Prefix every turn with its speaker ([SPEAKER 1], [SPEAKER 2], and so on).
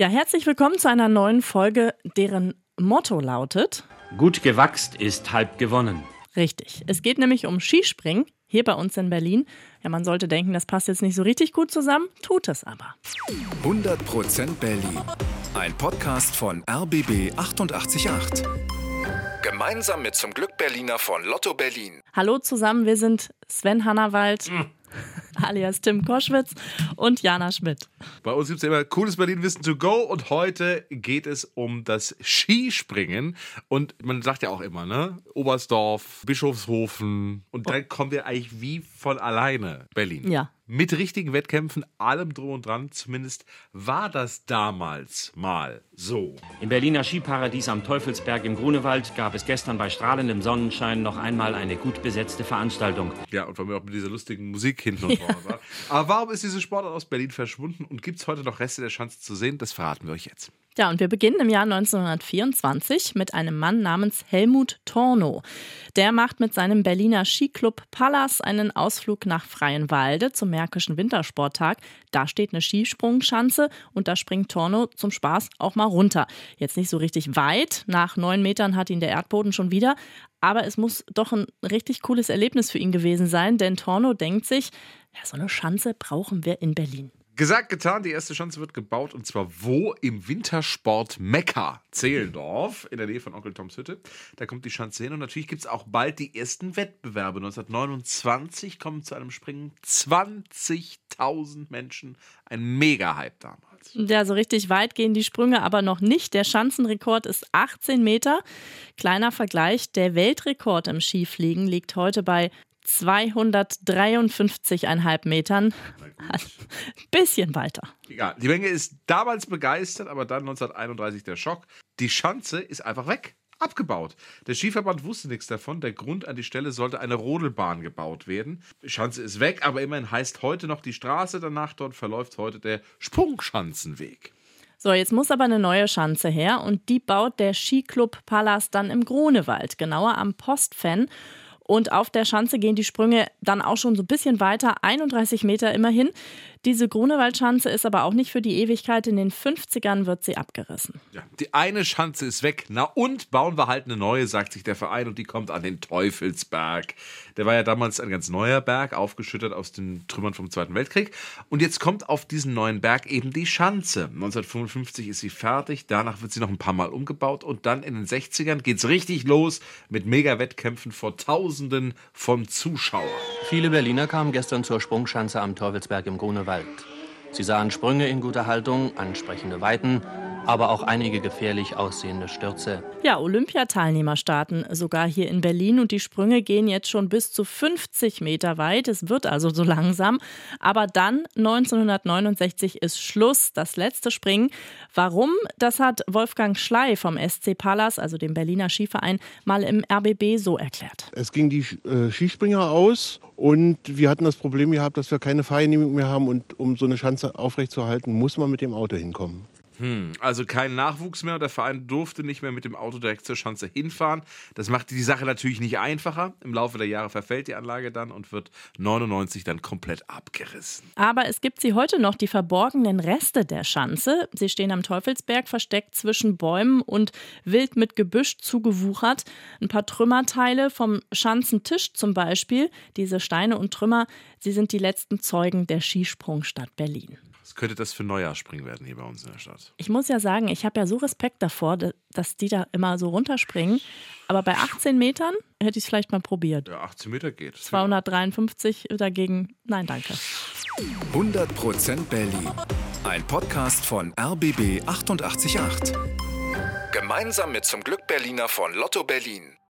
[SPEAKER 1] Ja, herzlich willkommen zu einer neuen Folge, deren Motto lautet:
[SPEAKER 2] Gut gewachst ist halb gewonnen.
[SPEAKER 1] Richtig. Es geht nämlich um Skispringen hier bei uns in Berlin. Ja, man sollte denken, das passt jetzt nicht so richtig gut zusammen, tut es aber.
[SPEAKER 3] 100% Berlin. Ein Podcast von RBB 888. Gemeinsam mit zum Glück Berliner von Lotto Berlin.
[SPEAKER 1] Hallo zusammen, wir sind Sven Hannawald. Alias Tim Koschwitz und Jana Schmidt.
[SPEAKER 4] Bei uns gibt es ja immer cooles Berlin-Wissen to go und heute geht es um das Skispringen. Und man sagt ja auch immer, ne? Oberstdorf, Bischofshofen und dann kommen wir eigentlich wie von alleine Berlin.
[SPEAKER 1] Ja.
[SPEAKER 4] Mit richtigen Wettkämpfen, allem drum und dran. Zumindest war das damals mal so.
[SPEAKER 2] Im Berliner Skiparadies am Teufelsberg im Grunewald gab es gestern bei strahlendem Sonnenschein noch einmal eine gut besetzte Veranstaltung.
[SPEAKER 4] Ja, und vor allem auch mit dieser lustigen Musik hinten und vorne war. Aber warum ist diese Sportart aus Berlin verschwunden und gibt es heute noch Reste der Chance zu sehen? Das verraten wir euch jetzt.
[SPEAKER 1] Ja, und wir beginnen im Jahr 1924 mit einem Mann namens Helmut Tornow. Der macht mit seinem Berliner Skiclub Pallas einen Ausflug nach Freienwalde zum Märkischen Wintersporttag. Da steht eine Skisprungschanze und da springt Tornow zum Spaß auch mal runter. Jetzt nicht so richtig weit, nach neun Metern hat ihn der Erdboden schon wieder, aber es muss doch ein richtig cooles Erlebnis für ihn gewesen sein, denn Tornow denkt sich, ja, so eine Schanze brauchen wir in Berlin.
[SPEAKER 4] Gesagt, getan, die erste Chance wird gebaut und zwar wo? Im Wintersport Mekka, Zehlendorf, in der Nähe von Onkel Toms Hütte. Da kommt die Chance hin und natürlich gibt es auch bald die ersten Wettbewerbe. 1929 kommen zu einem Springen 20.000 Menschen, ein Mega-Hype damals.
[SPEAKER 1] Ja, so richtig weit gehen die Sprünge aber noch nicht. Der Schanzenrekord ist 18 Meter. Kleiner Vergleich, der Weltrekord im Skifliegen liegt heute bei 253,5 Metern. Ein bisschen weiter.
[SPEAKER 4] Ja, die Menge ist damals begeistert, aber dann 1931 der Schock. Die Schanze ist einfach weg. Abgebaut. Der Skiverband wusste nichts davon. Der Grund an die Stelle sollte eine Rodelbahn gebaut werden. Die Schanze ist weg, aber immerhin heißt heute noch die Straße danach. Dort verläuft heute der Sprungschanzenweg.
[SPEAKER 1] So, jetzt muss aber eine neue Schanze her und die baut der Skiclub Pallas dann im Grunewald, genauer am Postfan. Und auf der Schanze gehen die Sprünge dann auch schon so ein bisschen weiter, 31 Meter immerhin. Diese Grunewaldschanze ist aber auch nicht für die Ewigkeit. In den 50ern wird sie abgerissen.
[SPEAKER 4] Ja, die eine Schanze ist weg. Na und bauen wir halt eine neue, sagt sich der Verein, und die kommt an den Teufelsberg. Der war ja damals ein ganz neuer Berg, aufgeschüttet aus den Trümmern vom Zweiten Weltkrieg. Und jetzt kommt auf diesen neuen Berg eben die Schanze. 1955 ist sie fertig, danach wird sie noch ein paar Mal umgebaut und dann in den 60ern geht es richtig los mit Mega-Wettkämpfen vor Tausenden von Zuschauern.
[SPEAKER 2] Viele Berliner kamen gestern zur Sprungschanze am Teufelsberg im Grunewald. Sie sahen Sprünge in guter Haltung, ansprechende Weiten, aber auch einige gefährlich aussehende Stürze.
[SPEAKER 1] Ja, Olympiateilnehmer starten sogar hier in Berlin und die Sprünge gehen jetzt schon bis zu 50 Meter weit. Es wird also so langsam. Aber dann, 1969, ist Schluss, das letzte Springen. Warum? Das hat Wolfgang Schley vom SC Pallas, also dem Berliner Skiverein, mal im RBB so erklärt.
[SPEAKER 5] Es ging die äh, Skispringer aus und wir hatten das Problem gehabt, dass wir keine Fahrgenehmigung mehr haben und um so eine Schanze aufrechtzuerhalten, muss man mit dem Auto hinkommen.
[SPEAKER 4] Hm, also kein Nachwuchs mehr der Verein durfte nicht mehr mit dem Auto direkt zur Schanze hinfahren. Das macht die Sache natürlich nicht einfacher. Im Laufe der Jahre verfällt die Anlage dann und wird 99 dann komplett abgerissen.
[SPEAKER 1] Aber es gibt sie heute noch, die verborgenen Reste der Schanze. Sie stehen am Teufelsberg versteckt zwischen Bäumen und wild mit Gebüsch zugewuchert. Ein paar Trümmerteile vom Schanzentisch zum Beispiel. Diese Steine und Trümmer, sie sind die letzten Zeugen der Skisprungstadt Berlin.
[SPEAKER 4] Was könnte das für Neujahrspringen werden hier bei uns in der Stadt?
[SPEAKER 1] Ich muss ja sagen, ich habe ja so Respekt davor, dass die da immer so runterspringen. Aber bei 18 Metern hätte ich es vielleicht mal probiert.
[SPEAKER 4] Ja, 18 Meter geht.
[SPEAKER 1] 253 dagegen, nein, danke.
[SPEAKER 3] 100% Berlin. Ein Podcast von RBB 888. Gemeinsam mit zum Glück Berliner von Lotto Berlin.